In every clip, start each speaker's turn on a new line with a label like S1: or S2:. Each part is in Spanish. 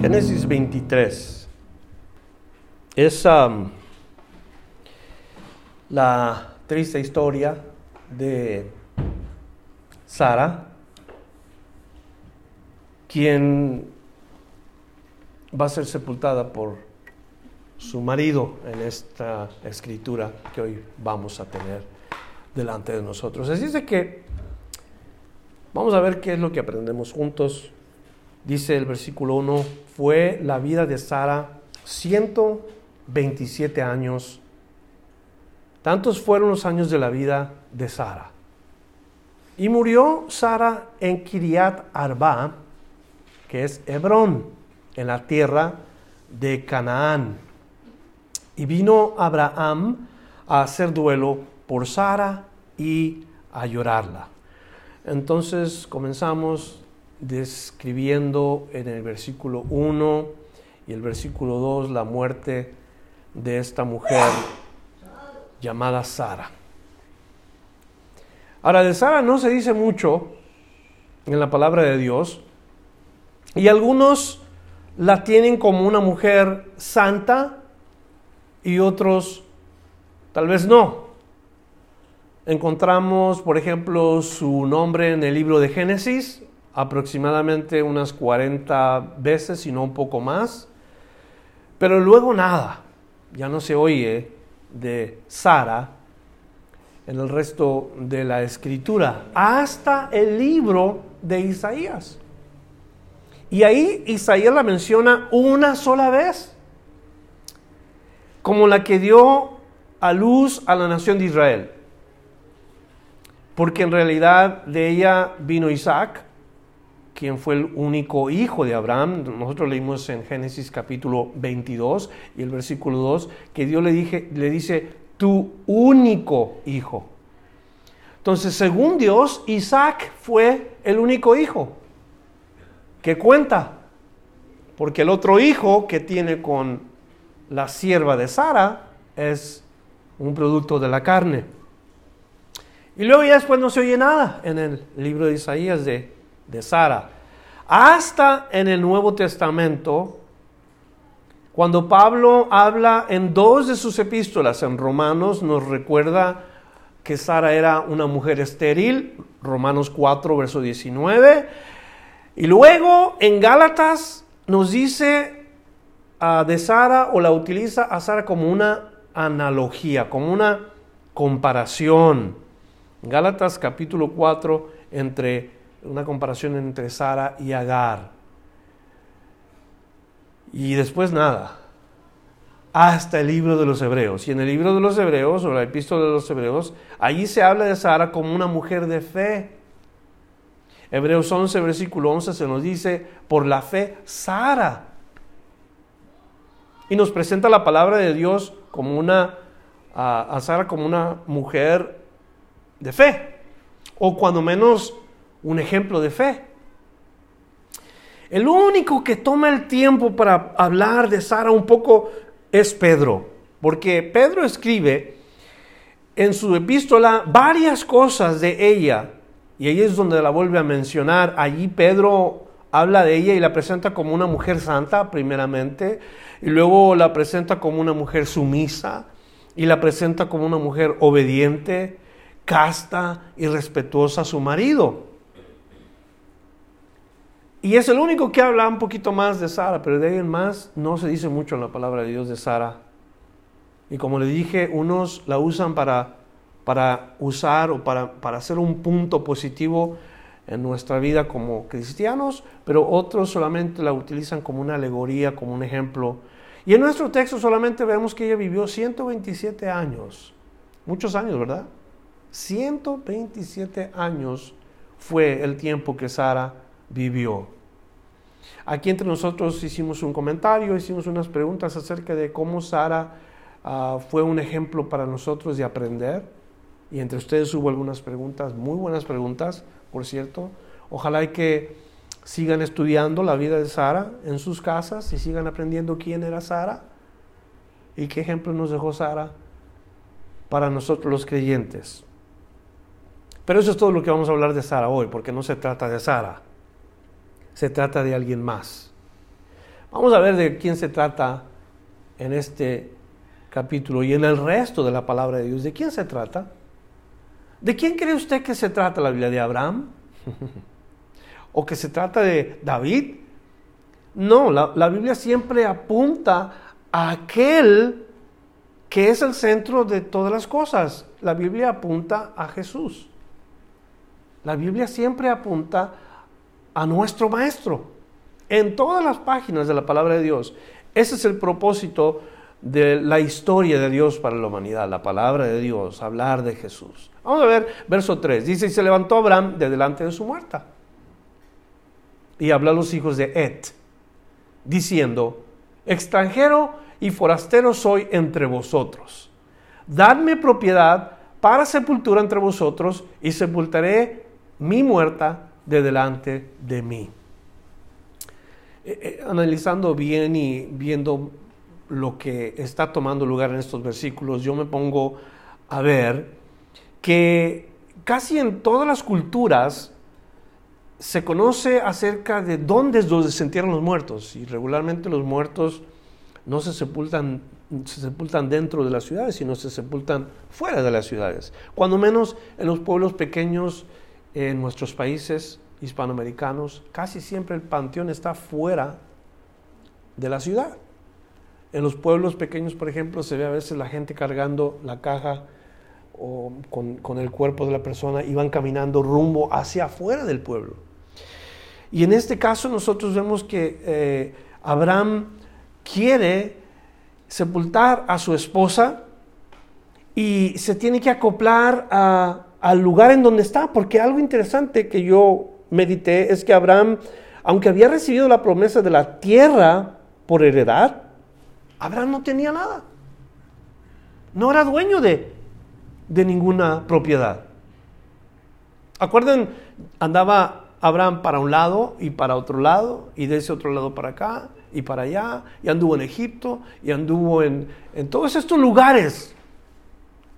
S1: Génesis 23 es um, la triste historia de Sara, quien va a ser sepultada por su marido en esta escritura que hoy vamos a tener delante de nosotros. Así es de que vamos a ver qué es lo que aprendemos juntos dice el versículo 1, fue la vida de Sara 127 años. Tantos fueron los años de la vida de Sara. Y murió Sara en Kiriat Arba, que es Hebrón, en la tierra de Canaán. Y vino Abraham a hacer duelo por Sara y a llorarla. Entonces comenzamos describiendo en el versículo 1 y el versículo 2 la muerte de esta mujer llamada Sara. Ahora, de Sara no se dice mucho en la palabra de Dios y algunos la tienen como una mujer santa y otros tal vez no. Encontramos, por ejemplo, su nombre en el libro de Génesis, aproximadamente unas 40 veces, si no un poco más. Pero luego nada, ya no se oye de Sara en el resto de la escritura, hasta el libro de Isaías. Y ahí Isaías la menciona una sola vez, como la que dio a luz a la nación de Israel. Porque en realidad de ella vino Isaac, quien fue el único hijo de Abraham. Nosotros leímos en Génesis capítulo 22 y el versículo 2 que Dios le, dije, le dice, tu único hijo. Entonces, según Dios, Isaac fue el único hijo que cuenta. Porque el otro hijo que tiene con la sierva de Sara es un producto de la carne. Y luego ya después no se oye nada en el libro de Isaías de de Sara. Hasta en el Nuevo Testamento, cuando Pablo habla en dos de sus epístolas, en Romanos, nos recuerda que Sara era una mujer estéril, Romanos 4, verso 19. Y luego en Gálatas nos dice uh, de Sara o la utiliza a Sara como una analogía, como una comparación. Gálatas capítulo 4 entre una comparación entre Sara y Agar. Y después nada, hasta el libro de los Hebreos. Y en el libro de los Hebreos, o la epístola de los Hebreos, allí se habla de Sara como una mujer de fe. Hebreos 11, versículo 11 se nos dice, por la fe, Sara. Y nos presenta la palabra de Dios como una, a, a Sara como una mujer de fe. O cuando menos un ejemplo de fe. El único que toma el tiempo para hablar de Sara un poco es Pedro, porque Pedro escribe en su epístola varias cosas de ella, y ahí es donde la vuelve a mencionar. Allí Pedro habla de ella y la presenta como una mujer santa, primeramente, y luego la presenta como una mujer sumisa, y la presenta como una mujer obediente, casta y respetuosa a su marido. Y es el único que habla un poquito más de Sara, pero de ahí en más no se dice mucho en la palabra de Dios de Sara. Y como le dije, unos la usan para, para usar o para, para hacer un punto positivo en nuestra vida como cristianos, pero otros solamente la utilizan como una alegoría, como un ejemplo. Y en nuestro texto solamente vemos que ella vivió 127 años, muchos años, ¿verdad? 127 años fue el tiempo que Sara vivió. Aquí entre nosotros hicimos un comentario, hicimos unas preguntas acerca de cómo Sara ah, fue un ejemplo para nosotros de aprender. Y entre ustedes hubo algunas preguntas, muy buenas preguntas, por cierto. Ojalá que sigan estudiando la vida de Sara en sus casas y sigan aprendiendo quién era Sara y qué ejemplo nos dejó Sara para nosotros los creyentes. Pero eso es todo lo que vamos a hablar de Sara hoy, porque no se trata de Sara, se trata de alguien más. Vamos a ver de quién se trata en este capítulo y en el resto de la palabra de Dios. ¿De quién se trata? ¿De quién cree usted que se trata la Biblia? ¿De Abraham? ¿O que se trata de David? No, la, Biblia siempre apunta a aquel que es el centro de todas las cosas. La Biblia apunta a Jesús. La Biblia siempre apunta a nuestro Maestro. En todas las páginas de la palabra de Dios. Ese es el propósito de la historia de Dios para la humanidad, la palabra de Dios, hablar de Jesús. Vamos a ver verso 3. Dice, y se levantó Abraham de delante de su muerta. Y habló a los hijos de Et, diciendo, extranjero y forastero soy entre vosotros. Dadme propiedad para sepultura entre vosotros y sepultaré mi muerta de delante de mí. Eh, eh, analizando bien y viendo lo que está tomando lugar en estos versículos, yo me pongo a ver que casi en todas las culturas se conoce acerca de dónde es donde se entierran los muertos y regularmente los muertos no se sepultan, se sepultan dentro de las ciudades, sino se sepultan fuera de las ciudades. Cuando menos en los pueblos pequeños, en nuestros países hispanoamericanos, casi siempre el panteón está fuera de la ciudad. En los pueblos pequeños, por ejemplo, se ve a veces la gente cargando la caja o con, el cuerpo de la persona y van caminando rumbo hacia afuera del pueblo. Y en este caso nosotros vemos que eh, Abraham quiere sepultar a su esposa y se tiene que acoplar al lugar en donde está, porque algo interesante que yo medité es que Abraham, aunque había recibido la promesa de la tierra por heredad, Abraham no tenía nada. No era dueño de, de ninguna propiedad. Acuerden, andaba Abraham para un lado y para otro lado, y de ese otro lado para acá, y para allá, y anduvo en Egipto, y anduvo en, en todos estos lugares,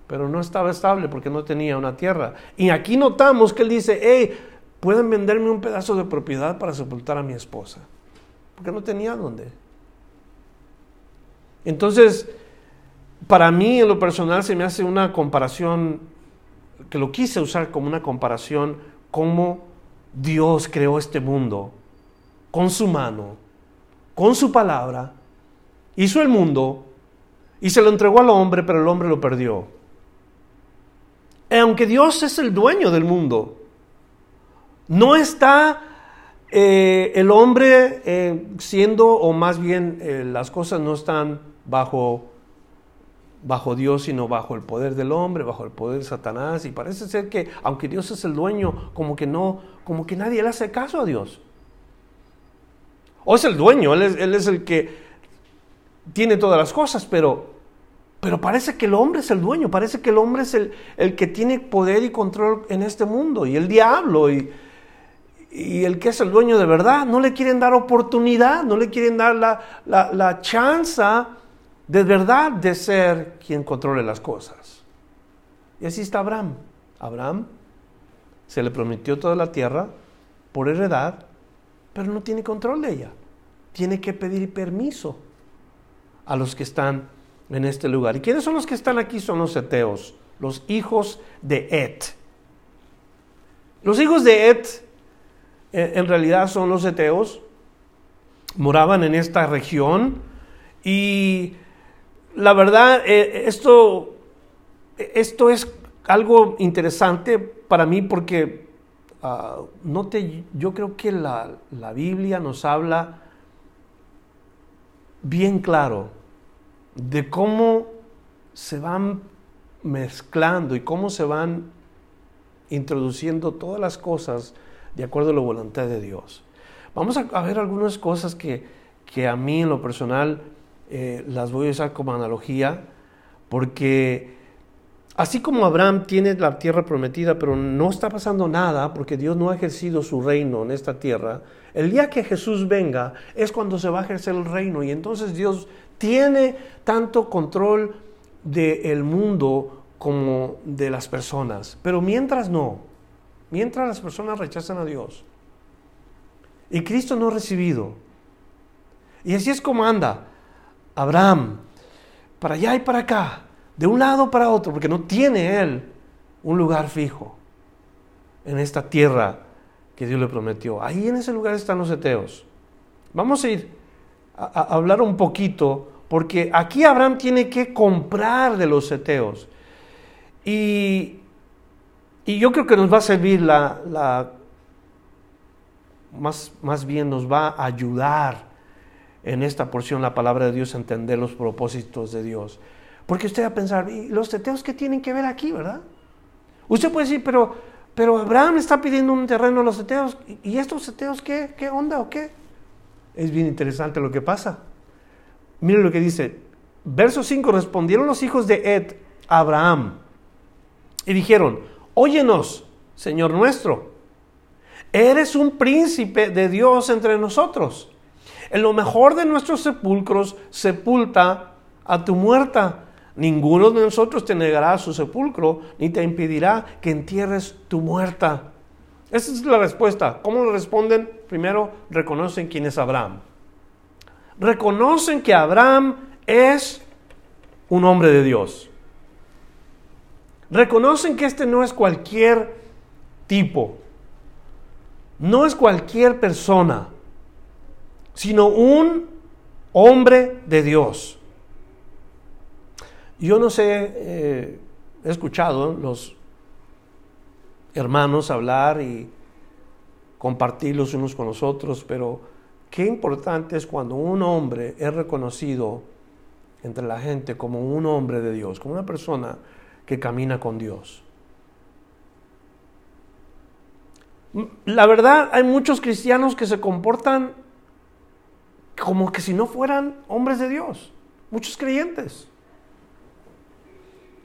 S1: pero no estaba estable porque no tenía una tierra. Y aquí notamos que él dice, hey, pueden venderme un pedazo de propiedad para sepultar a mi esposa, porque no tenía dónde. Entonces, para mí en lo personal se me hace una comparación, que lo quise usar como una comparación, cómo Dios creó este mundo con su mano con su palabra, hizo el mundo y se lo entregó al hombre, pero el hombre lo perdió. Y aunque Dios es el dueño del mundo, no está eh, el hombre eh, siendo, o más bien eh, las cosas no están bajo, bajo Dios, sino bajo el poder del hombre, bajo el poder de Satanás. Y parece ser que, aunque Dios es el dueño, como que no, como que nadie le hace caso a Dios. O es el dueño, él es, el que tiene todas las cosas, pero, pero parece que el hombre es el dueño, parece que el hombre es el, el que tiene poder y control en este mundo, y el diablo, y, y, el que es el dueño de verdad, no le quieren dar oportunidad, no le quieren dar la, la, la chance de verdad de ser quien controle las cosas. Y así está Abraham. Abraham se le prometió toda la tierra por heredad, pero no tiene control de ella. Tiene que pedir permiso a los que están en este lugar. ¿Y quiénes son los que están aquí? Son los eteos, los hijos de Et. Los hijos de Et eh, en realidad son los eteos, moraban en esta región y la verdad, eh, esto, esto es algo interesante para mí porque Ah, yo creo que la, la Biblia nos habla bien claro de cómo se van mezclando y cómo se van introduciendo todas las cosas de acuerdo a la voluntad de Dios. Vamos a, ver algunas cosas que, que, a mí en lo personal eh, las voy a usar como analogía, porque así como Abraham tiene la tierra prometida, pero no está pasando nada, porque Dios no ha ejercido su reino en esta tierra, el día que Jesús venga es cuando se va a ejercer el reino y entonces Dios tiene tanto control del mundo como de las personas. Pero mientras no, mientras las personas rechazan a Dios y Cristo no ha recibido, y así es como anda Abraham, para allá y para acá, de un lado para otro, porque no tiene él un lugar fijo en esta tierra que Dios le prometió. Ahí en ese lugar están los eteos. Vamos a ir a, hablar un poquito, porque aquí Abraham tiene que comprar de los eteos. Y, yo creo que nos va a servir la, la más, más bien nos va a ayudar en esta porción la palabra de Dios a entender los propósitos de Dios. Porque usted va a pensar, ¿y los teteos qué tienen que ver aquí, verdad? Usted puede decir, pero, pero Abraham está pidiendo un terreno a los teteos, ¿y estos teteos qué, qué onda o qué? Es bien interesante lo que pasa. Mire lo que dice, verso 5, respondieron los hijos de Ed a Abraham y dijeron, óyenos, Señor nuestro, eres un príncipe de Dios entre nosotros. En lo mejor de nuestros sepulcros sepulta a tu muerta. Ninguno de nosotros te negará su sepulcro, ni te impedirá que entierres tu muerta. Esa es la respuesta. ¿Cómo lo responden? Primero, reconocen quién es Abraham. Reconocen que Abraham es un hombre de Dios. Reconocen que este no es cualquier tipo, no es cualquier persona, sino un hombre de Dios. Yo no sé, eh, he escuchado los hermanos hablar y compartir los unos con los otros, pero qué importante es cuando un hombre es reconocido entre la gente como un hombre de Dios, como una persona que camina con Dios. La verdad, hay muchos cristianos que se comportan como que si no fueran hombres de Dios, muchos creyentes.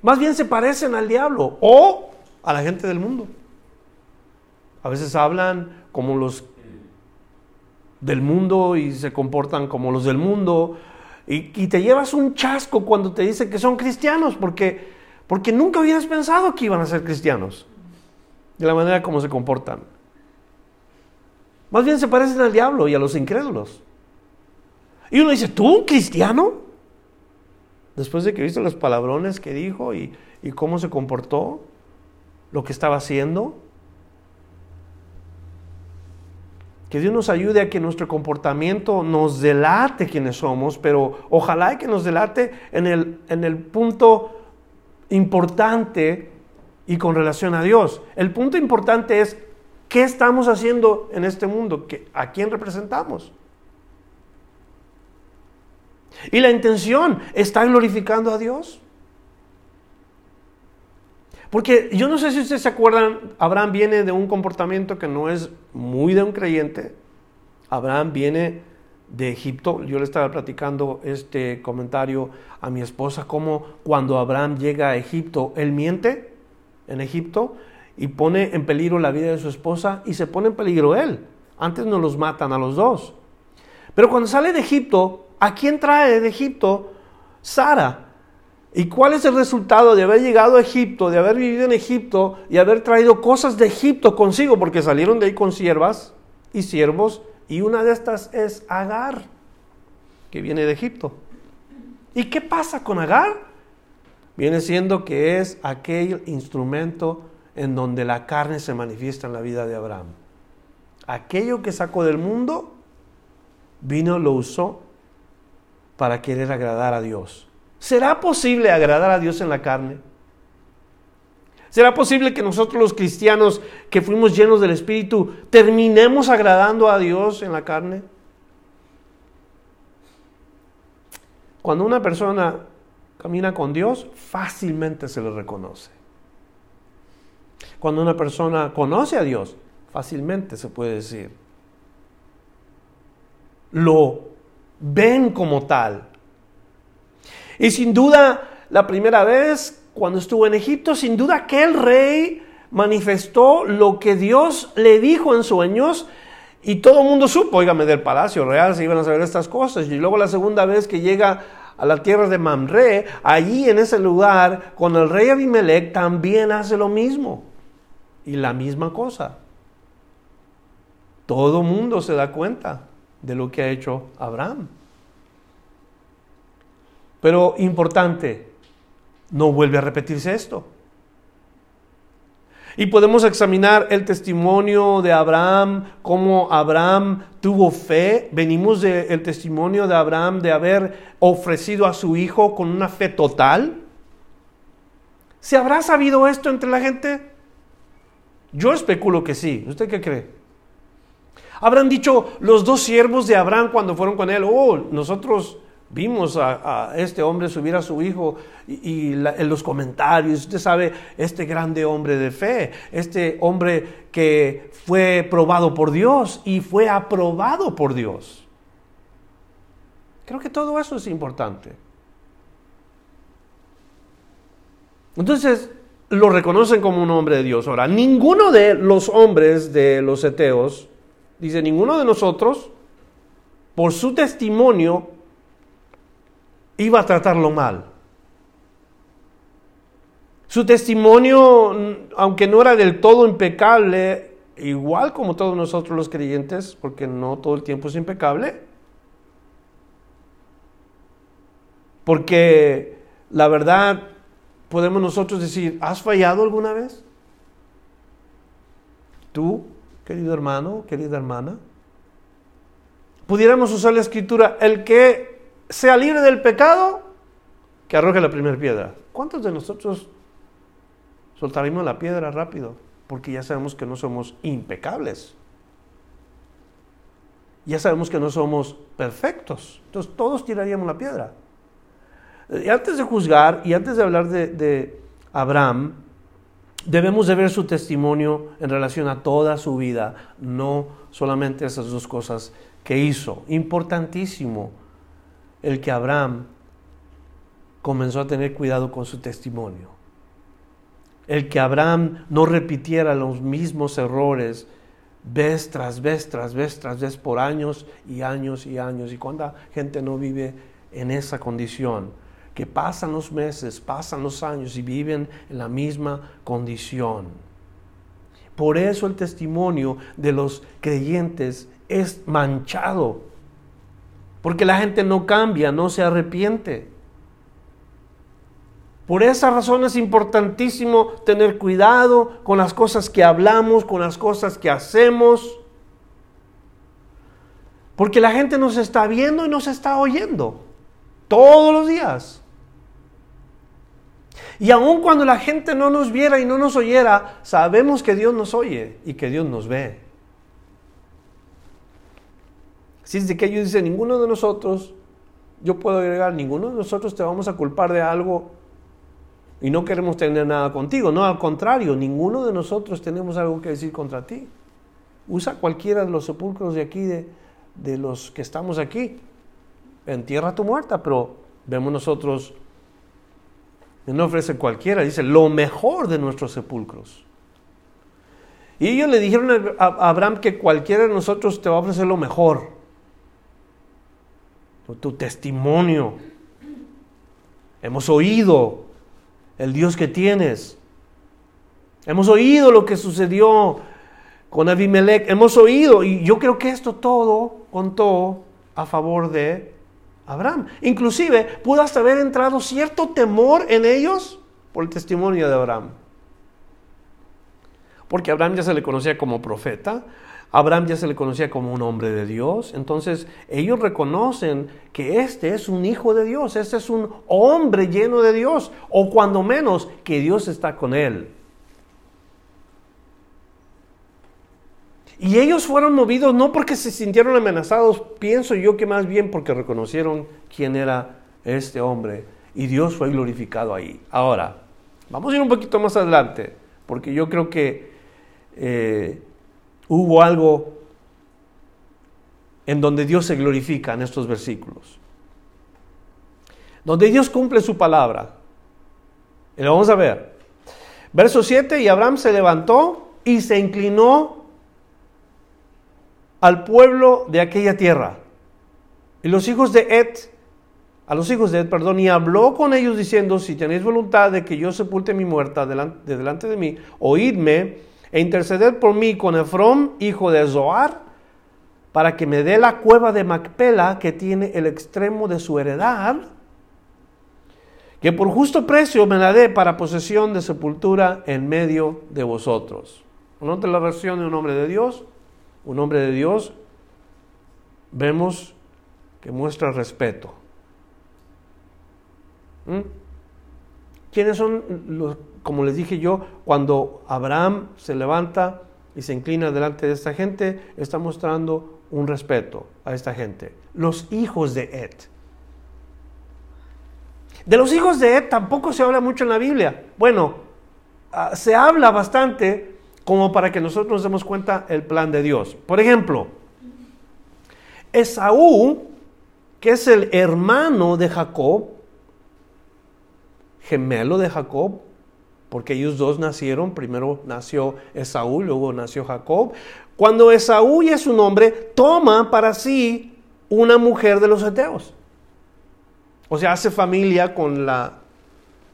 S1: Más bien se parecen al diablo o a la gente del mundo. A veces hablan como los del mundo y se comportan como los del mundo. Y, te llevas un chasco cuando te dicen que son cristianos, porque porque nunca hubieras pensado que iban a ser cristianos, de la manera como se comportan. Más bien se parecen al diablo y a los incrédulos. Y uno dice, ¿tú, cristiano? Después de que viste los palabrones que dijo y cómo se comportó, lo que estaba haciendo. Que Dios nos ayude a que nuestro comportamiento nos delate quienes somos, pero ojalá que nos delate en el, en el punto importante y con relación a Dios. El punto importante es qué estamos haciendo en este mundo, a quién representamos. Y la intención está glorificando a Dios. Porque yo no sé si ustedes se acuerdan, Abraham viene de un comportamiento que no es muy de un creyente. Abraham viene de Egipto. Yo le estaba platicando este comentario a mi esposa, como cuando Abraham llega a Egipto, él miente en Egipto y pone en peligro la vida de su esposa y se pone en peligro él. Antes no los matan a los dos. Pero cuando sale de Egipto, ¿a quién trae de Egipto? Sara. ¿Y cuál es el resultado de haber llegado a Egipto, de haber vivido en Egipto y haber traído cosas de Egipto consigo? Porque salieron de ahí con siervas y siervos y una de estas es Agar, que viene de Egipto. ¿Y qué pasa con Agar? Viene siendo que es aquel instrumento en donde la carne se manifiesta en la vida de Abraham. Aquello que sacó del mundo, vino, lo usó para querer agradar a Dios. ¿Será posible agradar a Dios en la carne? ¿Será posible que nosotros los cristianos que fuimos llenos del Espíritu terminemos agradando a Dios en la carne? Cuando una persona camina con Dios, fácilmente se le reconoce. Cuando una persona conoce a Dios, fácilmente se puede decir. lo ven como tal. Y sin duda, la primera vez cuando estuvo en Egipto, sin duda aquel rey manifestó lo que Dios le dijo en sueños y todo el mundo supo, oígame, del palacio real se iban a saber estas cosas. Y luego la segunda vez que llega a la tierra de Mamre, allí en ese lugar, con el rey Abimelech, también hace lo mismo. Y la misma cosa. Todo mundo se da cuenta de lo que ha hecho Abraham. Pero importante, no vuelve a repetirse esto. Y podemos examinar el testimonio de Abraham, cómo Abraham tuvo fe. Venimos del testimonio de Abraham de haber ofrecido a su hijo con una fe total. ¿Se habrá sabido esto entre la gente? Yo especulo que sí. ¿Usted qué cree? Habrán dicho los dos siervos de Abraham cuando fueron con él, oh, nosotros Vimos a, este hombre subir a su hijo y, en los comentarios, usted sabe, este grande hombre de fe, este hombre que fue probado por Dios y fue aprobado por Dios. Creo que todo eso es importante. Entonces, lo reconocen como un hombre de Dios. Ahora, ninguno de los hombres de los eteos, dice, ninguno de nosotros, por su testimonio, iba a tratarlo mal. Su testimonio, aunque no era del todo impecable, igual como todos nosotros los creyentes, porque no todo el tiempo es impecable, porque la verdad podemos nosotros decir, ¿has fallado alguna vez? Tú, querido hermano, querida hermana, pudiéramos usar la escritura, el que sea libre del pecado, que arroje la primera piedra. ¿Cuántos de nosotros soltaríamos la piedra rápido? Porque ya sabemos que no somos impecables. Ya sabemos que no somos perfectos. Entonces todos tiraríamos la piedra. Antes de juzgar y antes de hablar de, de Abraham, debemos de ver su testimonio en relación a toda su vida, no solamente esas dos cosas que hizo. Importantísimo el que Abraham comenzó a tener cuidado con su testimonio. El que Abraham no repitiera los mismos errores vez tras vez, tras vez, tras vez, por años y años y años. ¿Y cuánta gente no vive en esa condición? Que pasan los meses, pasan los años y viven en la misma condición. Por eso el testimonio de los creyentes es manchado porque la gente no cambia, no se arrepiente. Por esa razón es importantísimo tener cuidado con las cosas que hablamos, con las cosas que hacemos. Porque la gente nos está viendo y nos está oyendo todos los días. Y aun cuando la gente no nos viera y no nos oyera, sabemos que Dios nos oye y que Dios nos ve. De que ellos dicen, ninguno de nosotros, yo puedo agregar, ninguno de nosotros te vamos a culpar de algo y no queremos tener nada contigo. No, al contrario, ninguno de nosotros tenemos algo que decir contra ti. Usa cualquiera de los sepulcros de aquí, de, de los que estamos aquí. Entierra tu muerta, pero vemos nosotros, no ofrece cualquiera, dice lo mejor de nuestros sepulcros. Y ellos le dijeron a Abraham que cualquiera de nosotros te va a ofrecer lo mejor tu testimonio. Hemos oído el Dios que tienes. Hemos oído lo que sucedió con Abimelech. Hemos oído, y yo creo que esto todo contó a favor de Abraham. Inclusive pudo hasta haber entrado cierto temor en ellos por el testimonio de Abraham. Porque Abraham ya se le conocía como profeta, Abraham ya se le conocía como un hombre de Dios, entonces ellos reconocen que este es un hijo de Dios, este es un hombre lleno de Dios, o cuando menos que Dios está con él. Y ellos fueron movidos no porque se sintieron amenazados, pienso yo que más bien porque reconocieron quién era este hombre y Dios fue glorificado ahí. Ahora, vamos a ir un poquito más adelante, porque yo creo que eh, hubo algo en donde Dios se glorifica en estos versículos. Donde Dios cumple su palabra. Y lo vamos a ver. Verso 7, y Abraham se levantó y se inclinó al pueblo de aquella tierra. Y los hijos de Ed, a los hijos de Ed, perdón, y habló con ellos diciendo, si tenéis voluntad de que yo sepulte mi muerta delante de, delante de mí, oídme e interceded por mí con Efrón, hijo de Zoar, para que me dé la cueva de Macpela que tiene el extremo de su heredad, que por justo precio me la dé para posesión de sepultura en medio de vosotros. Note la reacción de un hombre de Dios, un hombre de Dios, vemos que muestra respeto. ¿Mm? ¿Quiénes son los, como les dije yo, cuando Abraham se levanta y se inclina delante de esta gente, está mostrando un respeto a esta gente? Los hijos de Ed. De los hijos de Ed tampoco se habla mucho en la Biblia. Bueno, ah, se habla bastante como para que nosotros nos demos cuenta el plan de Dios. Por ejemplo, Esaú que es el hermano de Jacob, gemelo de Jacob, porque ellos dos nacieron, primero nació Esaú, luego nació Jacob. Cuando Esaú y es su nombre, toma para sí una mujer de los eteos. O sea, hace familia con la,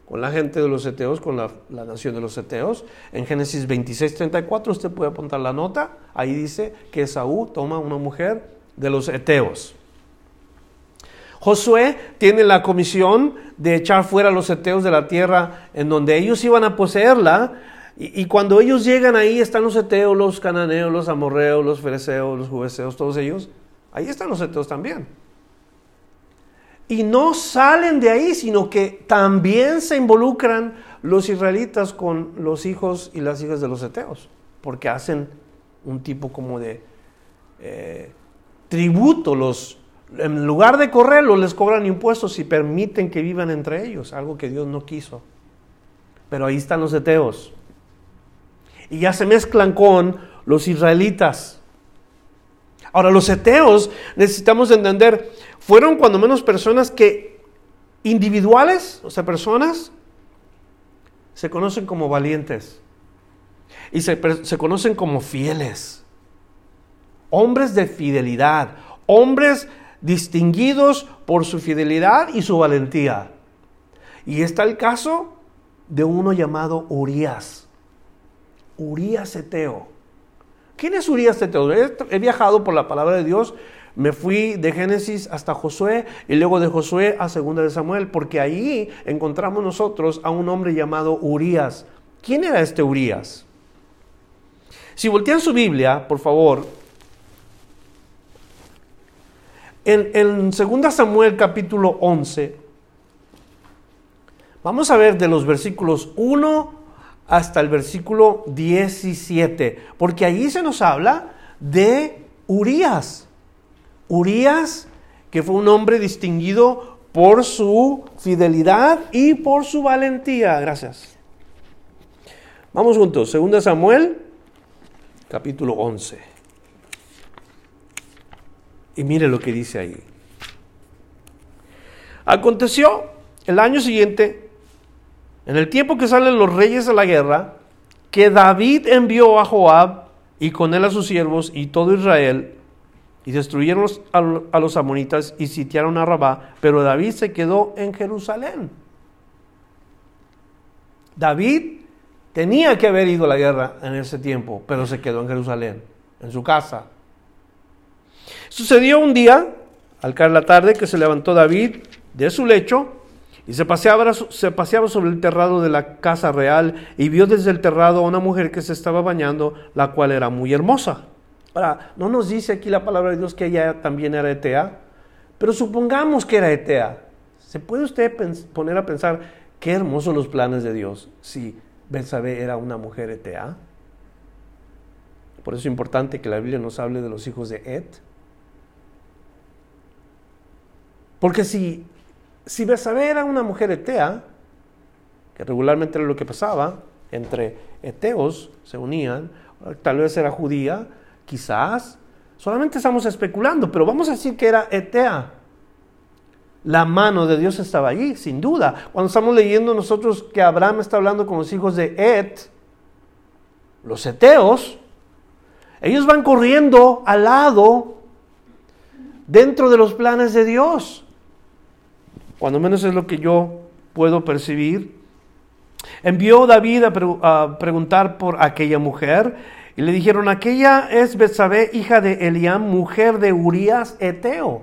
S1: con la gente de los eteos, con la, la nación de los eteos. En Génesis 26, 34, usted puede apuntar la nota. Ahí dice que Esaú toma una mujer de los eteos. Josué tiene la comisión de echar fuera a los eteos de la tierra en donde ellos iban a poseerla. Y, cuando ellos llegan ahí están los eteos, los cananeos, los amorreos, los fereceos, los jubeseos, todos ellos. Ahí están los eteos también. Y no salen de ahí, sino que también se involucran los israelitas con los hijos y las hijas de los eteos, porque hacen un tipo como de eh, tributo los, en lugar de correrlo, les cobran impuestos y permiten que vivan entre ellos, algo que Dios no quiso. Pero ahí están los eteos. Y ya se mezclan con los israelitas. Ahora, los eteos, necesitamos entender, fueron cuando menos personas que individuales, o sea, personas, se conocen como valientes. Y se, se conocen como fieles. Hombres de fidelidad. Hombres distinguidos por su fidelidad y su valentía. Y está el caso de uno llamado Urias. Urias Eteo. ¿Quién es Urias Eteo? He, viajado por la palabra de Dios. Me fui de Génesis hasta Josué y luego de Josué a Segunda de Samuel, porque ahí encontramos nosotros a un hombre llamado Urias. ¿Quién era este Urias? Si voltean su Biblia, por favor, En, en 2 Samuel capítulo 11, vamos a ver de los versículos 1 hasta el versículo 17, porque allí se nos habla de Urias. Urias, que fue un hombre distinguido por su fidelidad y por su valentía. Gracias. Vamos juntos, 2 Samuel, capítulo 11. Y mire lo que dice ahí. Aconteció el año siguiente, en el tiempo que salen los reyes a la guerra, que David envió a Joab y con él a sus siervos y todo Israel, y destruyeron a los amonitas y sitiaron a Rabá, pero David se quedó en Jerusalén. David tenía que haber ido a la guerra en ese tiempo, pero se quedó en Jerusalén, en su casa. Sucedió un día, al caer la tarde, que se levantó David de su lecho y se paseaba, se paseaba sobre el terrado de la casa real y vio desde el terrado a una mujer que se estaba bañando, la cual era muy hermosa. Ahora, no nos dice aquí la palabra de Dios que ella también era Etea, pero supongamos que era Etea. ¿Se puede usted poner a pensar qué hermosos los planes de Dios si Betsabé era una mujer Etea? Por eso es importante que la Biblia nos hable de los hijos de Et. Porque si, si era una mujer etea, que regularmente era lo que pasaba, entre eteos se unían, tal vez era judía, quizás Solamente estamos especulando, pero vamos a decir que era Etea. La mano de Dios estaba allí, sin duda. Cuando estamos leyendo nosotros que Abraham está hablando con los hijos de Et, los eteos, ellos van corriendo al lado dentro de los planes de Dios. Cuando menos es lo que yo puedo percibir. Envió David a, preguntar por aquella mujer y le dijeron, aquella es Betsabé, hija de Eliam, mujer de Urías Eteo.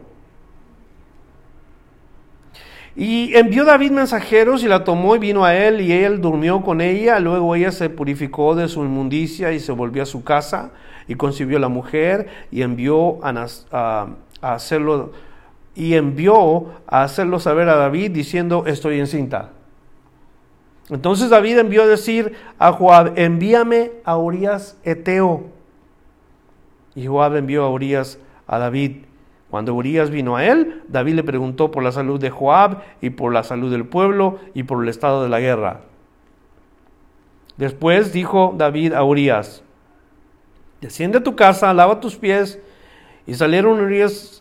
S1: Y envió David mensajeros y la tomó y vino a él y él durmió con ella. Luego ella se purificó de su inmundicia y se volvió a su casa y concibió la mujer y envió a, hacerlo y envió a hacerlo saber a David diciendo estoy encinta. Entonces David envió a decir a Joab, envíame a Urias Eteo. Y Joab envió a Urias a David. Cuando Urias vino a él, David le preguntó por la salud de Joab y por la salud del pueblo y por el estado de la guerra. Después dijo David a Urias, desciende a tu casa, lava tus pies. Y salieron Urias,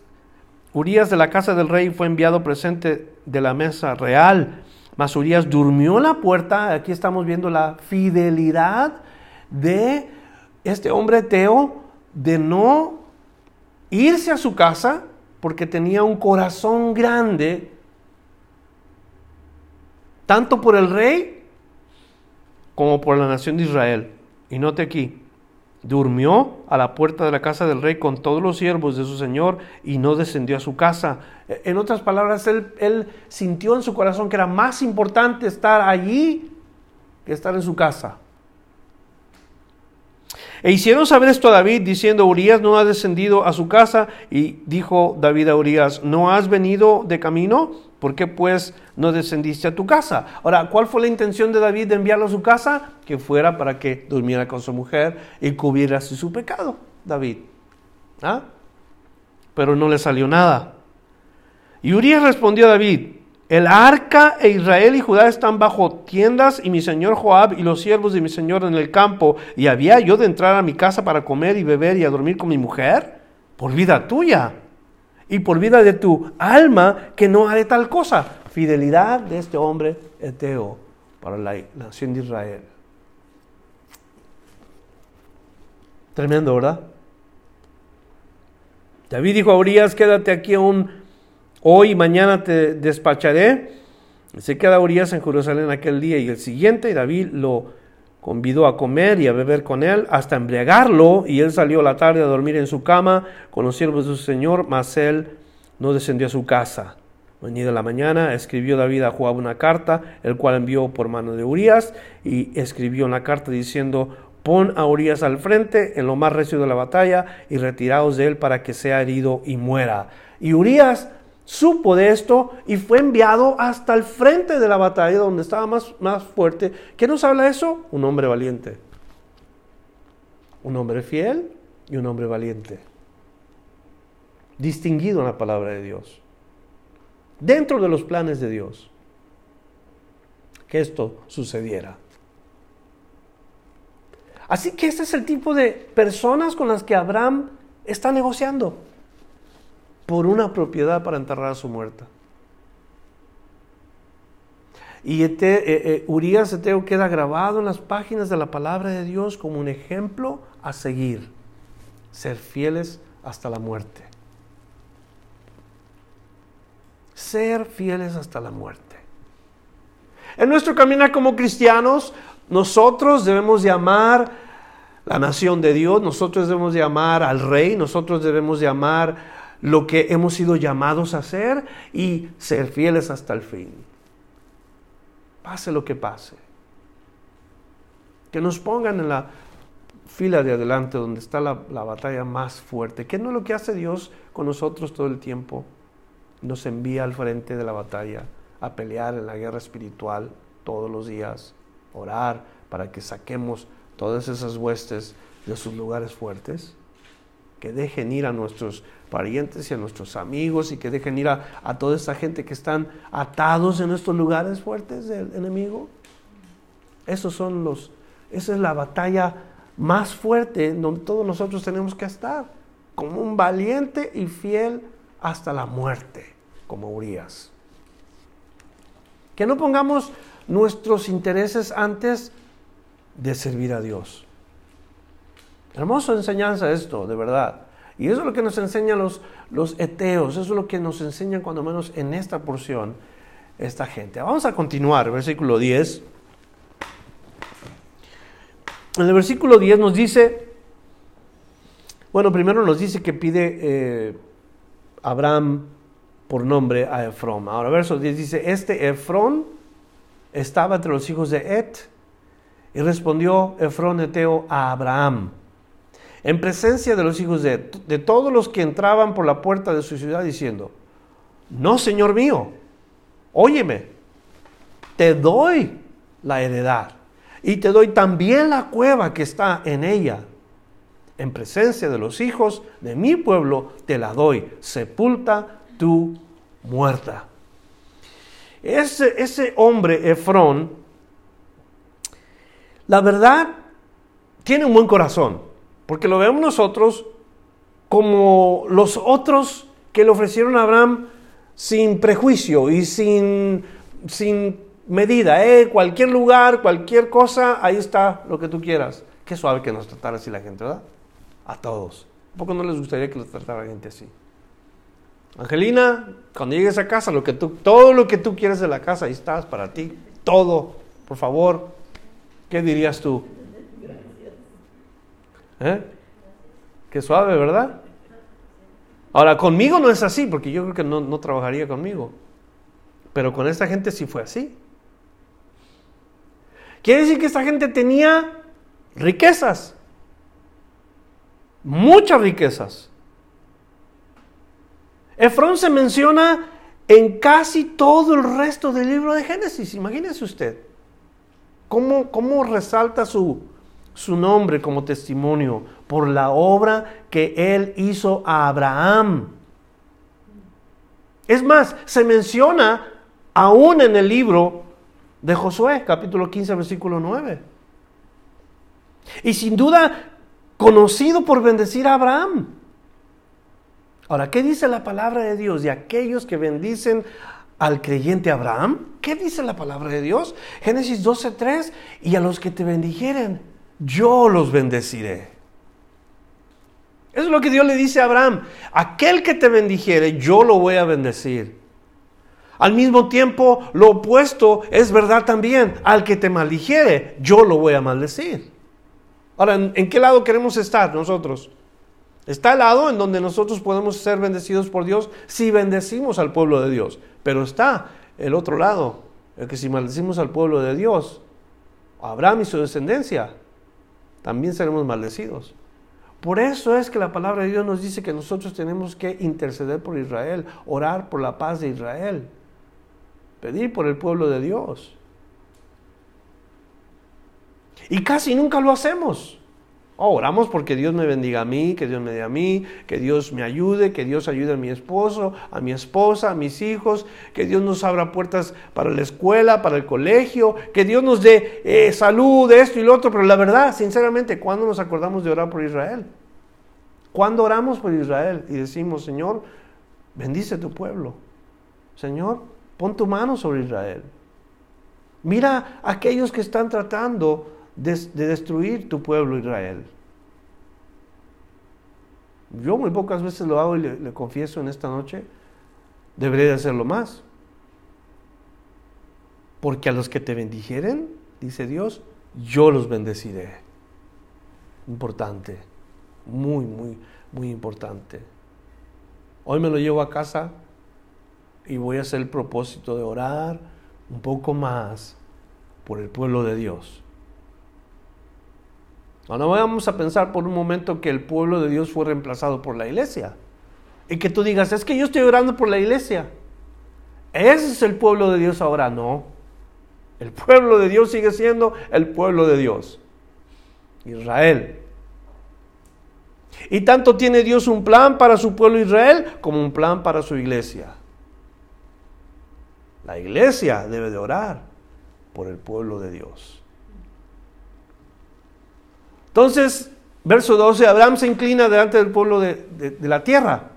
S1: Urias de la casa del rey fue enviado presente de la mesa real. Mas Urias durmió en la puerta. Aquí estamos viendo la fidelidad de este hombre Teo de no irse a su casa porque tenía un corazón grande, tanto por el rey como por la nación de Israel. Y note aquí, durmió a la puerta de la casa del rey con todos los siervos de su señor y no descendió a su casa. En otras palabras, él, él sintió en su corazón que era más importante estar allí que estar en su casa. E hicieron saber esto a David, diciendo, Urias no ha descendido a su casa. Y dijo David a Urias, ¿no has venido de camino? ¿Por qué pues no descendiste a tu casa? Ahora, ¿cuál fue la intención de David de enviarlo a su casa? Que fuera para que durmiera con su mujer y cubriera su pecado, David. ¿Ah? Pero no le salió nada. Y Urias respondió a David, el arca e Israel y Judá están bajo tiendas y mi señor Joab y los siervos de mi señor en el campo. ¿Y había yo de entrar a mi casa para comer y beber y a dormir con mi mujer? Por vida tuya y por vida de tu alma que no haré tal cosa. Fidelidad de este hombre eteo para la nación de Israel. Tremendo, ¿verdad? David dijo a Urias, quédate aquí un Hoy y mañana te despacharé. Se queda Urias en Jerusalén aquel día y el siguiente, y David lo convidó a comer y a beber con él hasta embriagarlo, y él salió la tarde a dormir en su cama con los siervos de su señor, mas él no descendió a su casa. Venida la mañana, escribió David a Joab una carta, el cual envió por mano de Urias, y escribió una carta diciendo, pon a Urias al frente en lo más recio de la batalla, y retiraos de él para que sea herido y muera. Y Urias supo de esto y fue enviado hasta el frente de la batalla donde estaba más, más fuerte. ¿Qué nos habla eso? Un hombre valiente. Un hombre fiel y un hombre valiente. Distinguido en la palabra de Dios. Dentro de los planes de Dios. Que esto sucediera. Así que este es el tipo de personas con las que Abraham está negociando por una propiedad para enterrar a su muerta. Y este, eh, eh, Urias Eteo queda grabado en las páginas de la palabra de Dios como un ejemplo a seguir. Ser fieles hasta la muerte. Ser fieles hasta la muerte. En nuestro caminar como cristianos, nosotros debemos llamar la nación de Dios, nosotros debemos llamar al rey, nosotros debemos llamar lo que hemos sido llamados a hacer y ser fieles hasta el fin. Pase lo que pase. Que nos pongan en la fila de adelante donde está la, batalla más fuerte, que no es lo que hace Dios con nosotros todo el tiempo. Nos envía al frente de la batalla a pelear en la guerra espiritual todos los días, orar para que saquemos todas esas huestes de sus lugares fuertes, que dejen ir a nuestros parientes y a nuestros amigos y que dejen ir a, toda esa gente que están atados en estos lugares fuertes del enemigo. Esos son los, esa es la batalla más fuerte en donde todos nosotros tenemos que estar como un valiente y fiel hasta la muerte, como Urias. Que no pongamos nuestros intereses antes de servir a Dios. Hermosa enseñanza esto, de verdad. Y eso es lo que nos enseñan los, los eteos, eso es lo que nos enseñan cuando menos en esta porción esta gente. Vamos a continuar, versículo 10. En el versículo 10 nos dice, bueno, primero nos dice que pide eh, Abraham por nombre a Efrón. Ahora, verso 10 dice, este Efrón estaba entre los hijos de Et, y respondió Efrón eteo a Abraham, en presencia de los hijos de de todos los que entraban por la puerta de su ciudad, diciendo, no, Señor mío, óyeme, te doy la heredad y te doy también la cueva que está en ella. En presencia de los hijos de mi pueblo te la doy. Sepulta tu muerta. Ese, ese hombre, Efrón, la verdad, tiene un buen corazón, porque lo vemos nosotros como los otros que le ofrecieron a Abraham sin prejuicio y sin, sin medida. ¿eh? Cualquier lugar, cualquier cosa, ahí está lo que tú quieras. Qué suave que nos tratara así la gente, ¿verdad? A todos. ¿Un poco no les gustaría que los tratara gente así? Angelina, cuando llegues a casa, lo que tú, todo lo que tú quieres de la casa, ahí estás para ti. Todo, por favor. ¿Qué dirías tú? ¿Eh? Qué suave, ¿verdad? Ahora, conmigo no es así, porque yo creo que no, trabajaría conmigo. Pero con esta gente sí fue así. Quiere decir que esta gente tenía riquezas. Muchas riquezas. Efrón se menciona en casi todo el resto del libro de Génesis. Imagínese usted. ¿Cómo, cómo resalta su, su nombre como testimonio por la obra que él hizo a Abraham. Es más, se menciona aún en el libro de Josué, capítulo 15, versículo 9. Y sin duda, conocido por bendecir a Abraham. Ahora, ¿qué dice la palabra de Dios de aquellos que bendicen al creyente Abraham? ¿Qué dice la palabra de Dios? Génesis 12:3, y a los que te bendijeren, yo los bendeciré. Eso es lo que Dios le dice a Abraham. Aquel que te bendijere, yo lo voy a bendecir. Al mismo tiempo, lo opuesto es verdad también. Al que te maldijere, yo lo voy a maldecir. Ahora, ¿en, qué lado queremos estar nosotros? Está el lado en donde nosotros podemos ser bendecidos por Dios si bendecimos al pueblo de Dios. Pero está el otro lado, el que si maldecimos al pueblo de Dios, Abraham y su descendencia, también seremos maldecidos. Por eso es que la palabra de Dios nos dice que nosotros tenemos que interceder por Israel, orar por la paz de Israel, pedir por el pueblo de Dios. Y casi nunca lo hacemos. Oh, oramos porque Dios me bendiga a mí, que Dios me dé a mí, que Dios me ayude, que Dios ayude a mi esposo, a mi esposa, a mis hijos, que Dios nos abra puertas para la escuela, para el colegio, que Dios nos dé eh, salud, esto y lo otro. Pero la verdad, sinceramente, ¿cuándo nos acordamos de orar por Israel? ¿Cuándo oramos por Israel y decimos, Señor, bendice tu pueblo? Señor, pon tu mano sobre Israel. Mira a aquellos que están tratando de, destruir tu pueblo Israel. Yo muy pocas veces lo hago y le, confieso en esta noche, debería de hacerlo más. Porque a los que te bendijeren, dice Dios, yo los bendeciré. Importante, muy, muy, muy importante. Hoy me lo llevo a casa y voy a hacer el propósito de orar un poco más por el pueblo de Dios. No vamos a pensar por un momento que el pueblo de Dios fue reemplazado por la iglesia. Y que tú digas, es que yo estoy orando por la iglesia. Ese es el pueblo de Dios ahora. No. El pueblo de Dios sigue siendo el pueblo de Dios. Israel. Y tanto tiene Dios un plan para su pueblo Israel como un plan para su iglesia. La iglesia debe de orar por el pueblo de Dios. Entonces, Verso 12, Abraham se inclina delante del pueblo de, la tierra.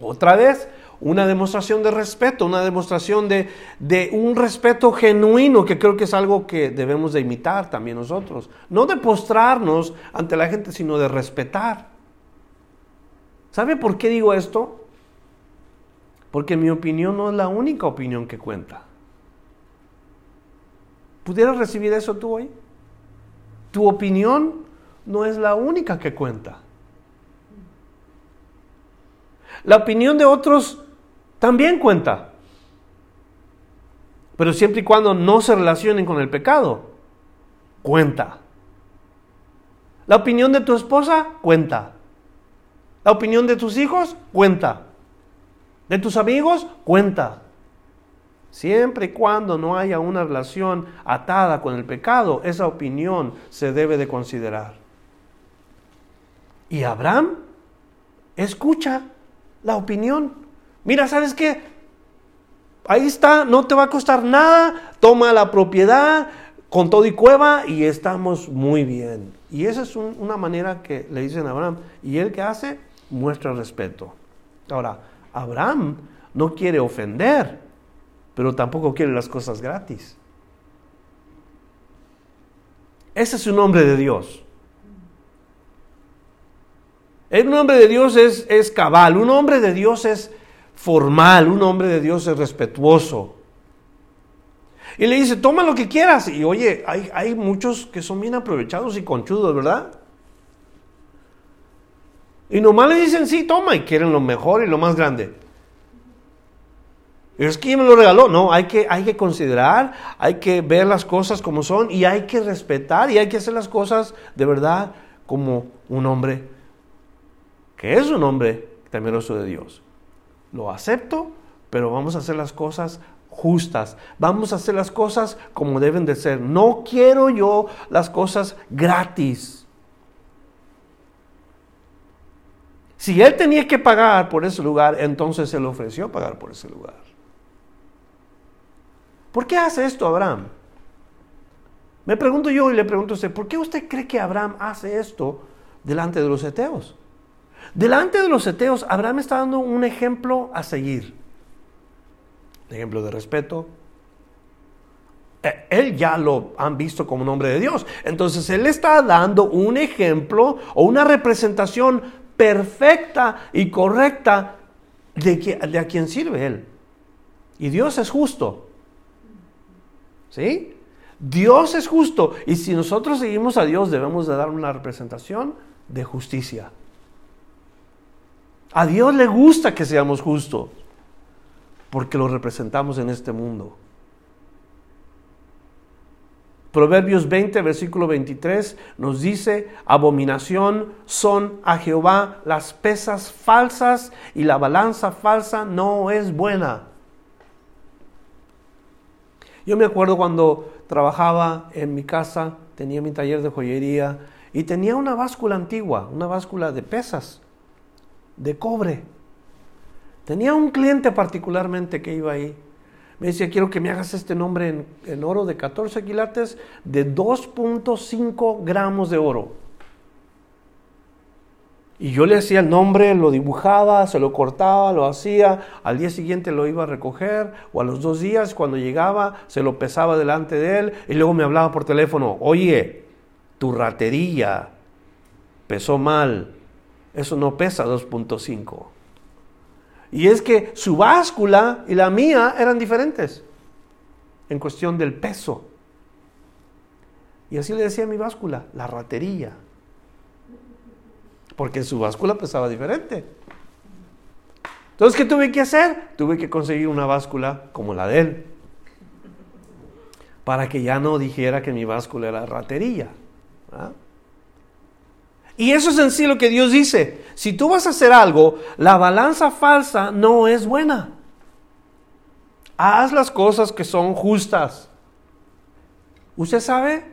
S1: Otra vez, una demostración de respeto, una demostración de, de, un respeto genuino, que creo que es algo que debemos de imitar también nosotros. No de postrarnos ante la gente, sino de respetar. ¿Sabe por qué digo esto? Porque mi opinión no es la única opinión que cuenta. ¿Pudieras recibir eso tú hoy? Tu opinión no es la única que cuenta. La opinión de otros también cuenta. Pero siempre y cuando no se relacionen con el pecado, cuenta. La opinión de tu esposa cuenta. La opinión de tus hijos cuenta. De tus amigos cuenta. Siempre y cuando no haya una relación atada con el pecado, esa opinión se debe de considerar. Y Abraham escucha la opinión Mira, ¿sabes qué? Ahí está, no te va a costar nada, toma la propiedad con todo y cueva y estamos muy bien. Y esa es una manera que le dicen a Abraham. Y él que hace, muestra respeto. Ahora, Abraham no quiere ofender, pero tampoco quiere las cosas gratis. Ese es un hombre de Dios. El hombre de Dios es, es cabal, un hombre de Dios es, formal, un hombre de Dios es respetuoso. Y le dice, toma lo que quieras. Y oye, hay, hay muchos que son bien aprovechados y conchudos, ¿verdad? Y nomás le dicen, sí, toma, y quieren lo mejor y lo más grande. Es que me lo regaló. No, hay que, hay que considerar, hay que ver las cosas como son y hay que respetar y hay que hacer las cosas de verdad como un hombre que es un hombre temeroso de Dios lo acepto, pero vamos a hacer las cosas justas. Vamos a hacer las cosas como deben de ser. No quiero yo las cosas gratis. Si él tenía que pagar por ese lugar, entonces se le ofreció pagar por ese lugar. ¿Por qué hace esto Abraham? Me pregunto yo y le pregunto a usted, ¿por qué usted cree que Abraham hace esto delante de los eteos? Delante de los eteos, Abraham está dando un ejemplo a seguir. Ejemplo de respeto. Eh, él ya lo han visto como un hombre de Dios. Entonces él está dando un ejemplo o una representación perfecta y correcta de, de a quien sirve él. Y Dios es justo. ¿Sí? Dios es justo. Y si nosotros seguimos a Dios, debemos de dar una representación de justicia. A Dios le gusta que seamos justos, porque lo representamos en este mundo. Proverbios 20, versículo 23 nos dice, abominación son a Jehová las pesas falsas y la balanza falsa no es buena. Yo me acuerdo cuando trabajaba en mi casa, tenía mi taller de joyería y tenía una báscula antigua, una báscula de pesas de cobre. Tenía un cliente particularmente que iba ahí. Me decía, quiero que me hagas este nombre en, oro de 14 quilates de 2.5 gramos de oro. Y yo le hacía el nombre, lo dibujaba, se lo cortaba, lo hacía, al día siguiente lo iba a recoger, o a los dos días cuando llegaba, se lo pesaba delante de él, y luego me hablaba por teléfono, oye, tu ratería pesó mal, eso no pesa 2.5. Y es que su báscula y la mía eran diferentes en cuestión del peso. Y así le decía mi báscula, la ratería. Porque su báscula pesaba diferente. Entonces, ¿qué tuve que hacer? Tuve que conseguir una báscula como la de él. Para que ya no dijera que mi báscula era ratería. ¿ah? Y eso es en sí lo que Dios dice. Si tú vas a hacer algo, la balanza falsa no es buena. Haz las cosas que son justas. ¿Usted sabe?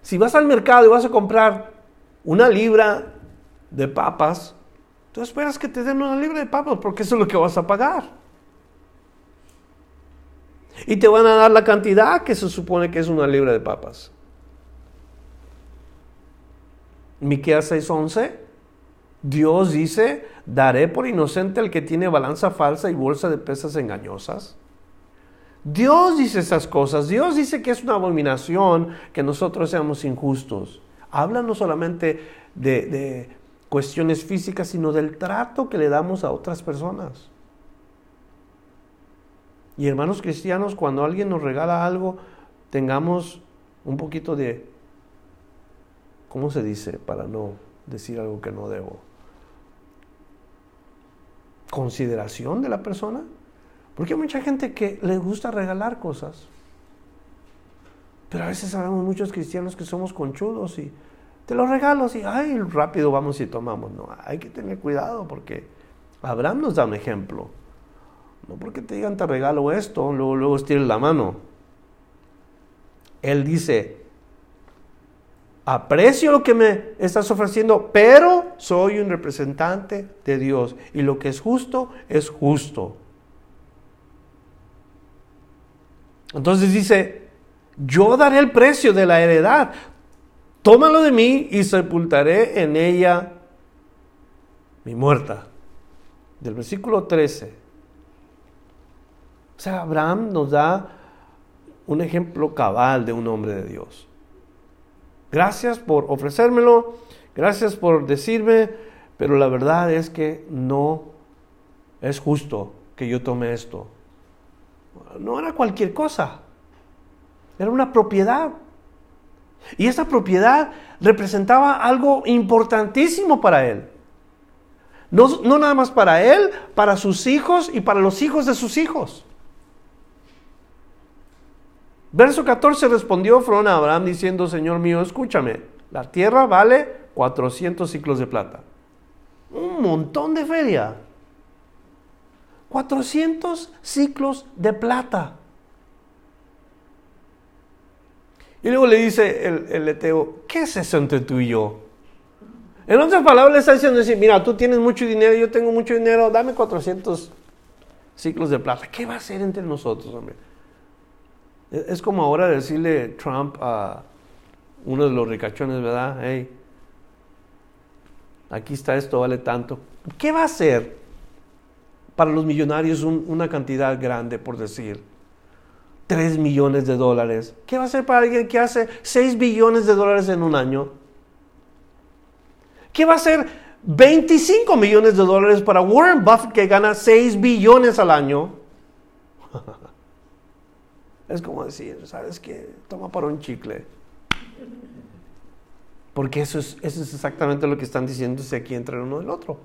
S1: Si vas al mercado y vas a comprar una libra de papas, tú esperas que te den una libra de papas porque eso es lo que vas a pagar. Y te van a dar la cantidad que se supone que es una libra de papas. Miqueas 6:11, Dios dice, daré por inocente al que tiene balanza falsa y bolsa de pesas engañosas. Dios dice esas cosas, Dios dice que es una abominación que nosotros seamos injustos. Habla no solamente de, de cuestiones físicas, sino del trato que le damos a otras personas. Y hermanos cristianos, cuando alguien nos regala algo, tengamos un poquito de, ¿cómo se dice? Para no decir algo que no debo. Consideración de la persona. Porque hay mucha gente que le gusta regalar cosas. Pero a veces sabemos muchos cristianos que somos conchudos y te los regalo y ay, rápido vamos y tomamos. No, hay que tener cuidado porque Abraham nos da un ejemplo. No porque te digan te regalo esto, luego, luego estires la mano. Él dice, aprecio lo que me estás ofreciendo, pero soy un representante de Dios y lo que es justo es justo. Entonces dice, yo daré el precio de la heredad, tómalo de mí y sepultaré en ella mi muerta. Del versículo 13 o sea, Abraham nos da un ejemplo cabal de un hombre de Dios. Gracias por ofrecérmelo, gracias por decirme, pero la verdad es que no es justo que yo tome esto. No era cualquier cosa, era una propiedad. Y esa propiedad representaba algo importantísimo para él. No, no, nada más para él, para sus hijos y para los hijos de sus hijos. Verso 14 respondió Frón a Abraham diciendo, Señor mío, escúchame, la tierra vale 400 ciclos de plata. Un montón de feria. 400 ciclos de plata. Y luego le dice el, el Eteo, ¿qué es eso entre tú y yo? En otras palabras le está diciendo, mira, tú tienes mucho dinero, yo tengo mucho dinero, dame 400 ciclos de plata. ¿Qué va a hacer entre nosotros, hombre? Es como ahora decirle Trump a uno de los ricachones, ¿verdad? Hey, aquí está esto, vale tanto. ¿Qué va a hacer para los millonarios una cantidad grande, por decir? 3 millones de dólares. ¿Qué va a hacer para alguien que hace 6 billones de dólares en un año? ¿Qué va a hacer 25 millones de dólares para Warren Buffett que gana 6 billones al año? Es como decir, ¿sabes qué? Toma para un chicle. Porque eso es, eso es exactamente lo que están diciéndose aquí entre uno y el otro.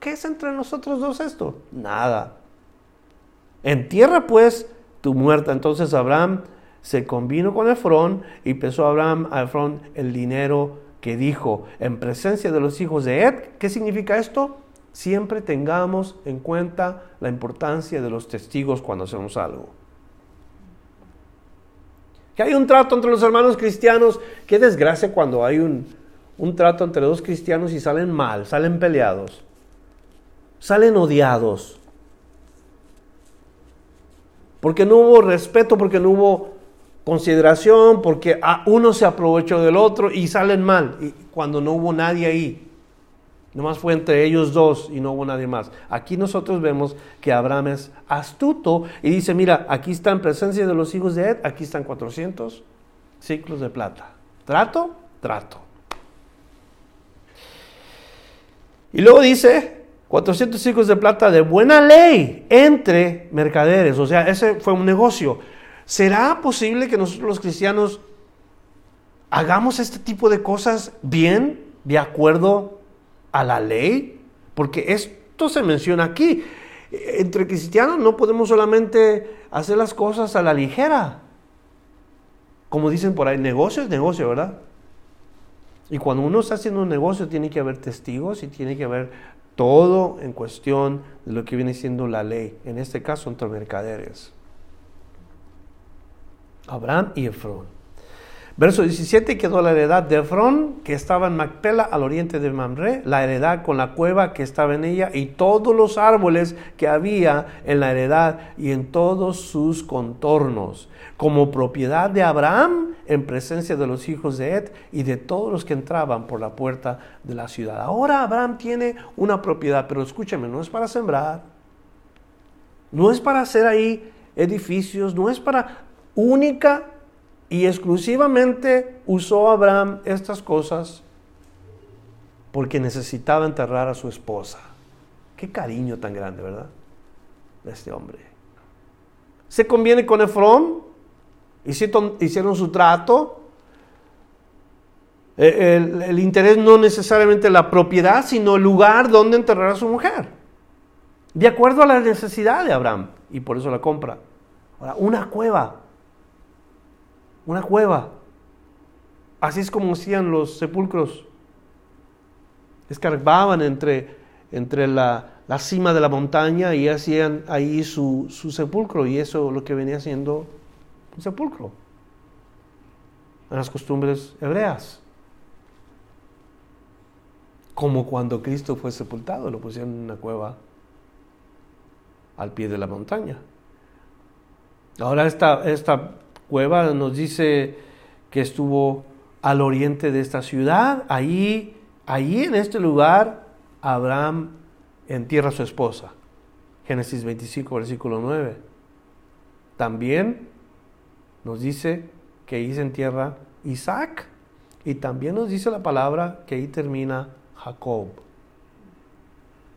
S1: ¿Qué es entre nosotros dos esto? Nada. En tierra pues tu muerta. Entonces Abraham se convino con Efrón y pesó Abraham a Efrón el dinero que dijo en presencia de los hijos de Ed. ¿Qué significa esto? Siempre tengamos en cuenta la importancia de los testigos cuando hacemos algo que hay un trato entre los hermanos cristianos. Qué desgracia cuando hay un, un trato entre dos cristianos y salen mal, salen peleados, salen odiados. Porque no hubo respeto, porque no hubo consideración, porque uno se aprovechó del otro y salen mal, y cuando no hubo nadie ahí. Nomás fue entre ellos dos y no hubo nadie más. Aquí nosotros vemos que Abraham es astuto y dice, mira, aquí está en presencia de los hijos de Ed, aquí están 400 ciclos de plata. ¿Trato? Trato. Y luego dice, 400 ciclos de plata de buena ley entre mercaderes. O sea, ese fue un negocio. ¿Será posible que nosotros los cristianos hagamos este tipo de cosas bien, de acuerdo a la ley? Porque esto se menciona aquí. Entre cristianos no podemos solamente hacer las cosas a la ligera. Como dicen por ahí, negocio es negocio, ¿verdad? Y cuando uno está haciendo un negocio tiene que haber testigos y tiene que haber todo en cuestión de lo que viene siendo la ley. En este caso, entre mercaderes. Abraham y Efrón. Verso 17 quedó la heredad de Efrón, que estaba en Macpela, al oriente de Mamre, la heredad con la cueva que estaba en ella, y todos los árboles que había en la heredad y en todos sus contornos, como propiedad de Abraham en presencia de los hijos de Ed y de todos los que entraban por la puerta de la ciudad. Ahora Abraham tiene una propiedad, pero escúchame, no es para sembrar, no es para hacer ahí edificios, no es para única y exclusivamente usó Abraham estas cosas porque necesitaba enterrar a su esposa. Qué cariño tan grande, ¿verdad? De este hombre. Se conviene con Efrón, hicieron su trato. Eh, el, el, interés no necesariamente la propiedad, sino el lugar donde enterrar a su mujer. De acuerdo a la necesidad de Abraham. Y por eso la compra. Ahora, una cueva una cueva. Así es como hacían los sepulcros. Escarbaban entre, entre la, cima de la montaña y hacían ahí su, su sepulcro. Y eso lo que venía siendo un sepulcro. En las costumbres hebreas. Como cuando Cristo fue sepultado, lo pusieron en una cueva al pie de la montaña. Ahora esta, esta cueva nos dice que estuvo al oriente de esta ciudad. Ahí en este lugar, Abraham entierra a su esposa. Génesis 25, versículo 9. También nos dice que ahí se entierra Isaac. Y también nos dice la palabra que ahí termina Jacob.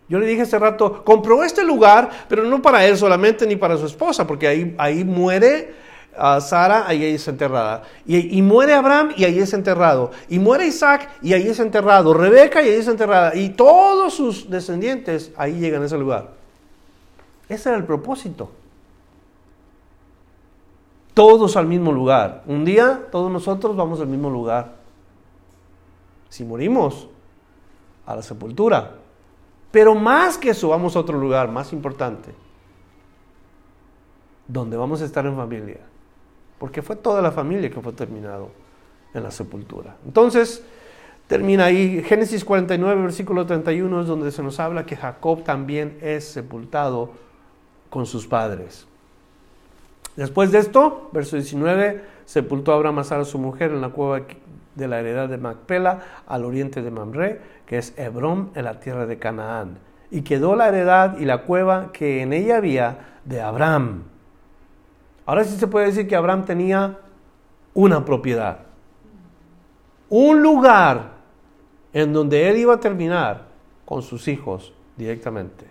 S1: Yo le dije hace rato, compró este lugar, pero no para él solamente ni para su esposa, porque ahí, ahí muere a Sara, ahí es enterrada. Y, muere Abraham y ahí es enterrado. Y muere Isaac y ahí es enterrado. Rebeca y ahí es enterrada. Y todos sus descendientes ahí llegan a ese lugar. Ese era el propósito. Todos al mismo lugar. Un día todos nosotros vamos al mismo lugar. Si morimos, a la sepultura. Pero más que eso, vamos a otro lugar más importante. Donde vamos a estar en familia porque fue toda la familia que fue terminado en la sepultura. Entonces, termina ahí, Génesis 49, versículo 31 es donde se nos habla que Jacob también es sepultado con sus padres. Después de esto, verso 19, sepultó Abraham a su mujer en la cueva de la heredad de Macpela, al oriente de Mamre, que es Hebrón, en la tierra de Canaán. Y quedó la heredad y la cueva que en ella había de Abraham Ahora sí se puede decir que Abraham tenía una propiedad, un lugar en donde él iba a terminar con sus hijos directamente,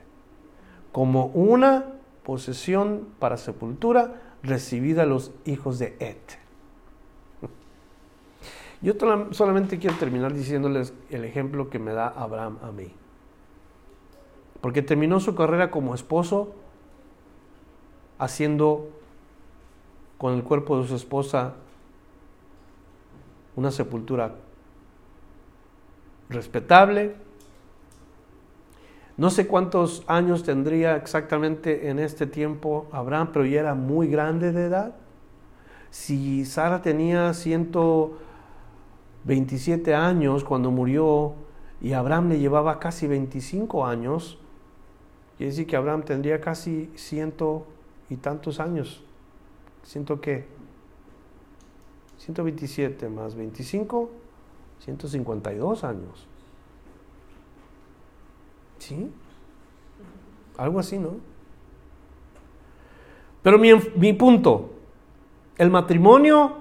S1: como una posesión para sepultura recibida a los hijos de Et. Yo solamente quiero terminar diciéndoles el ejemplo que me da Abraham a mí. Porque terminó su carrera como esposo haciendo con el cuerpo de su esposa una sepultura respetable. No sé cuántos años tendría exactamente en este tiempo Abraham, pero ya era muy grande de edad. Si Sara tenía 127 años cuando murió y Abraham le llevaba casi 25 años, quiere decir que Abraham tendría casi ciento y tantos años Siento que 127 más 25, 152 años. ¿Sí? Algo así, ¿no? Pero mi, mi punto, el matrimonio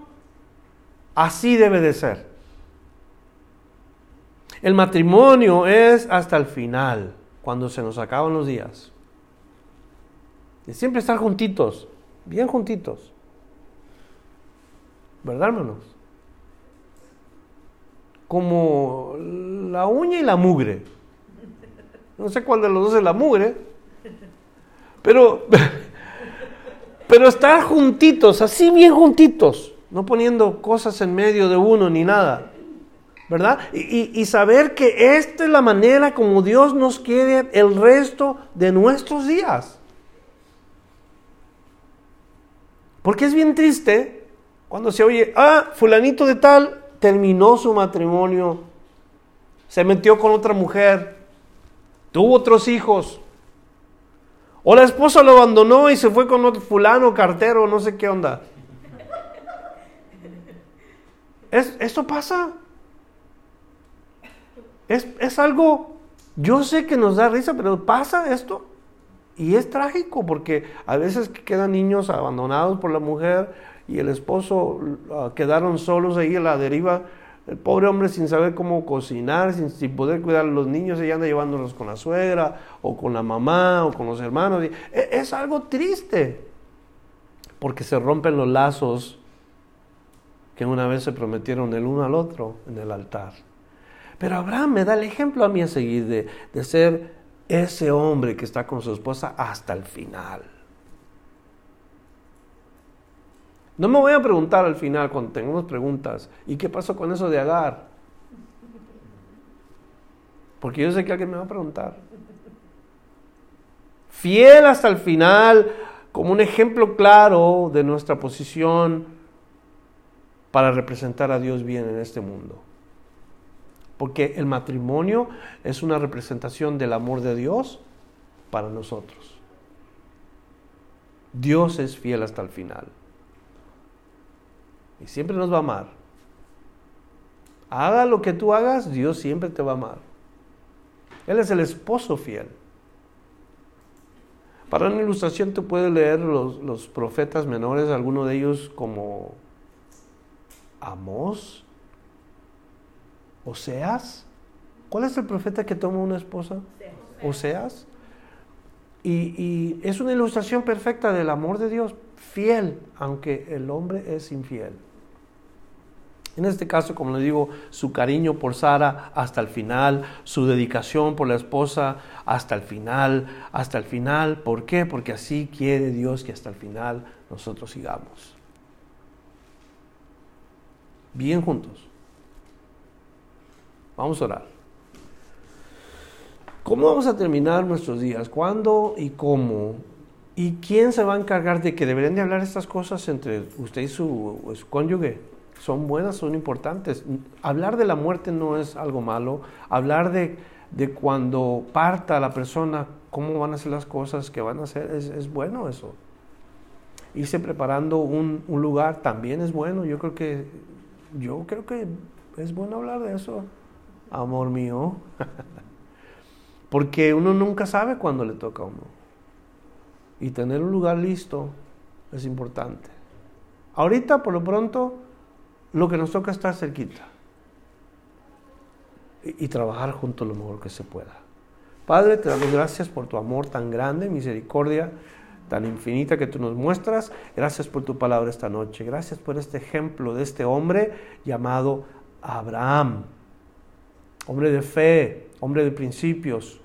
S1: así debe de ser. El matrimonio es hasta el final, cuando se nos acaban los días. Y siempre estar juntitos bien juntitos. ¿Verdad, hermanos? Como la uña y la mugre. No sé cuál de los dos es la mugre, pero, pero estar juntitos, así bien juntitos, no poniendo cosas en medio de uno ni nada. ¿verdad? Y, y, saber que esta es la manera como Dios nos quiere el resto de nuestros días. Porque es bien triste Cuando se oye, ah, fulanito de tal terminó su matrimonio, se metió con otra mujer, tuvo otros hijos, o la esposa lo abandonó y se fue con otro fulano, cartero, no sé qué onda. ¿Es, ¿Esto pasa? Es, es algo, yo sé que nos da risa, pero pasa esto. Y es trágico porque a veces quedan niños abandonados por la mujer y el esposo uh, quedaron solos ahí a la deriva. El pobre hombre sin saber cómo cocinar, sin, poder cuidar a los niños, ella anda llevándolos con la suegra o con la mamá o con los hermanos. E, es algo triste porque se rompen los lazos que una vez se prometieron el uno al otro en el altar. Pero Abraham me da el ejemplo a mí a seguir de, de ser ese hombre que está con su esposa hasta el final. No me voy a preguntar al final cuando tengamos preguntas, ¿y qué pasó con eso de Agar? Porque yo sé que alguien me va a preguntar. Fiel hasta el final, como un ejemplo claro de nuestra posición para representar a Dios bien en este mundo. Porque el matrimonio es una representación del amor de Dios para nosotros. Dios es fiel hasta el final. Y siempre nos va a amar. Haga lo que tú hagas, Dios siempre te va a amar. Él es el esposo fiel. Para una ilustración tú puedes leer los, los profetas menores, algunos de ellos como Amós, Oseas. ¿Cuál es el profeta que toma una esposa? Oseas. Y, y, es una ilustración perfecta del amor de Dios, fiel, aunque el hombre es infiel. En este caso, como le digo, su cariño por Sara hasta el final, su dedicación por la esposa hasta el final, hasta el final. ¿Por qué? Porque así quiere Dios que hasta el final nosotros sigamos. Bien juntos. Vamos a orar. ¿Cómo vamos a terminar nuestros días? ¿Cuándo y cómo? ¿Y quién se va a encargar de que deberían de hablar estas cosas entre usted y su, cónyuge? Son buenas, son importantes. Hablar de la muerte no es algo malo. Hablar de, cuando parta la persona, cómo van a ser las cosas que van a hacer, es, bueno eso. Irse preparando un, un lugar también es bueno. Yo creo que, yo creo que es bueno hablar de eso amor mío. Porque uno nunca sabe cuándo le toca a uno. Y tener un lugar listo es importante. Ahorita, por lo pronto, lo que nos toca es estar cerquita. Y, y trabajar junto lo mejor que se pueda. Padre, te damos gracias por tu amor tan grande, misericordia tan infinita que tú nos muestras. Gracias por tu palabra esta noche. Gracias por este ejemplo de este hombre llamado Abraham hombre de fe, hombre de principios,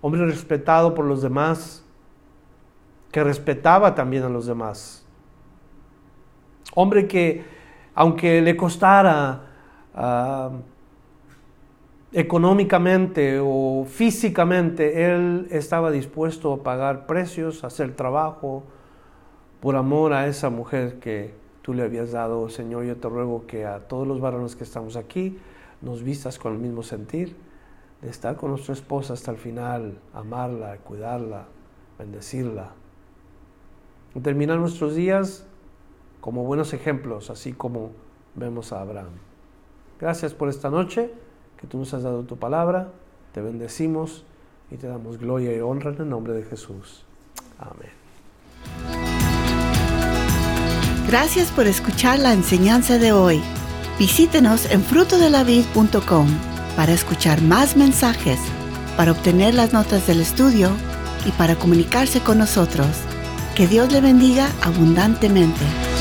S1: hombre respetado por los demás, que respetaba también a los demás. Hombre que, aunque le costara ah, económicamente o físicamente, él estaba dispuesto a pagar precios, a hacer trabajo por amor a esa mujer que tú le habías dado. Señor, yo te ruego que a todos los varones que estamos aquí, nos vistas con el mismo sentir de estar con nuestra esposa hasta el final, amarla, cuidarla, bendecirla. Terminar nuestros días como buenos ejemplos, así como vemos a Abraham. Gracias por esta noche que tú nos has dado tu palabra, te bendecimos y te damos gloria y honra en el nombre de Jesús. Amén.
S2: Gracias por escuchar la enseñanza de hoy. Visítenos en frutodelavid.com para escuchar más mensajes, para obtener las notas del estudio y para comunicarse con nosotros. Que Dios le bendiga abundantemente.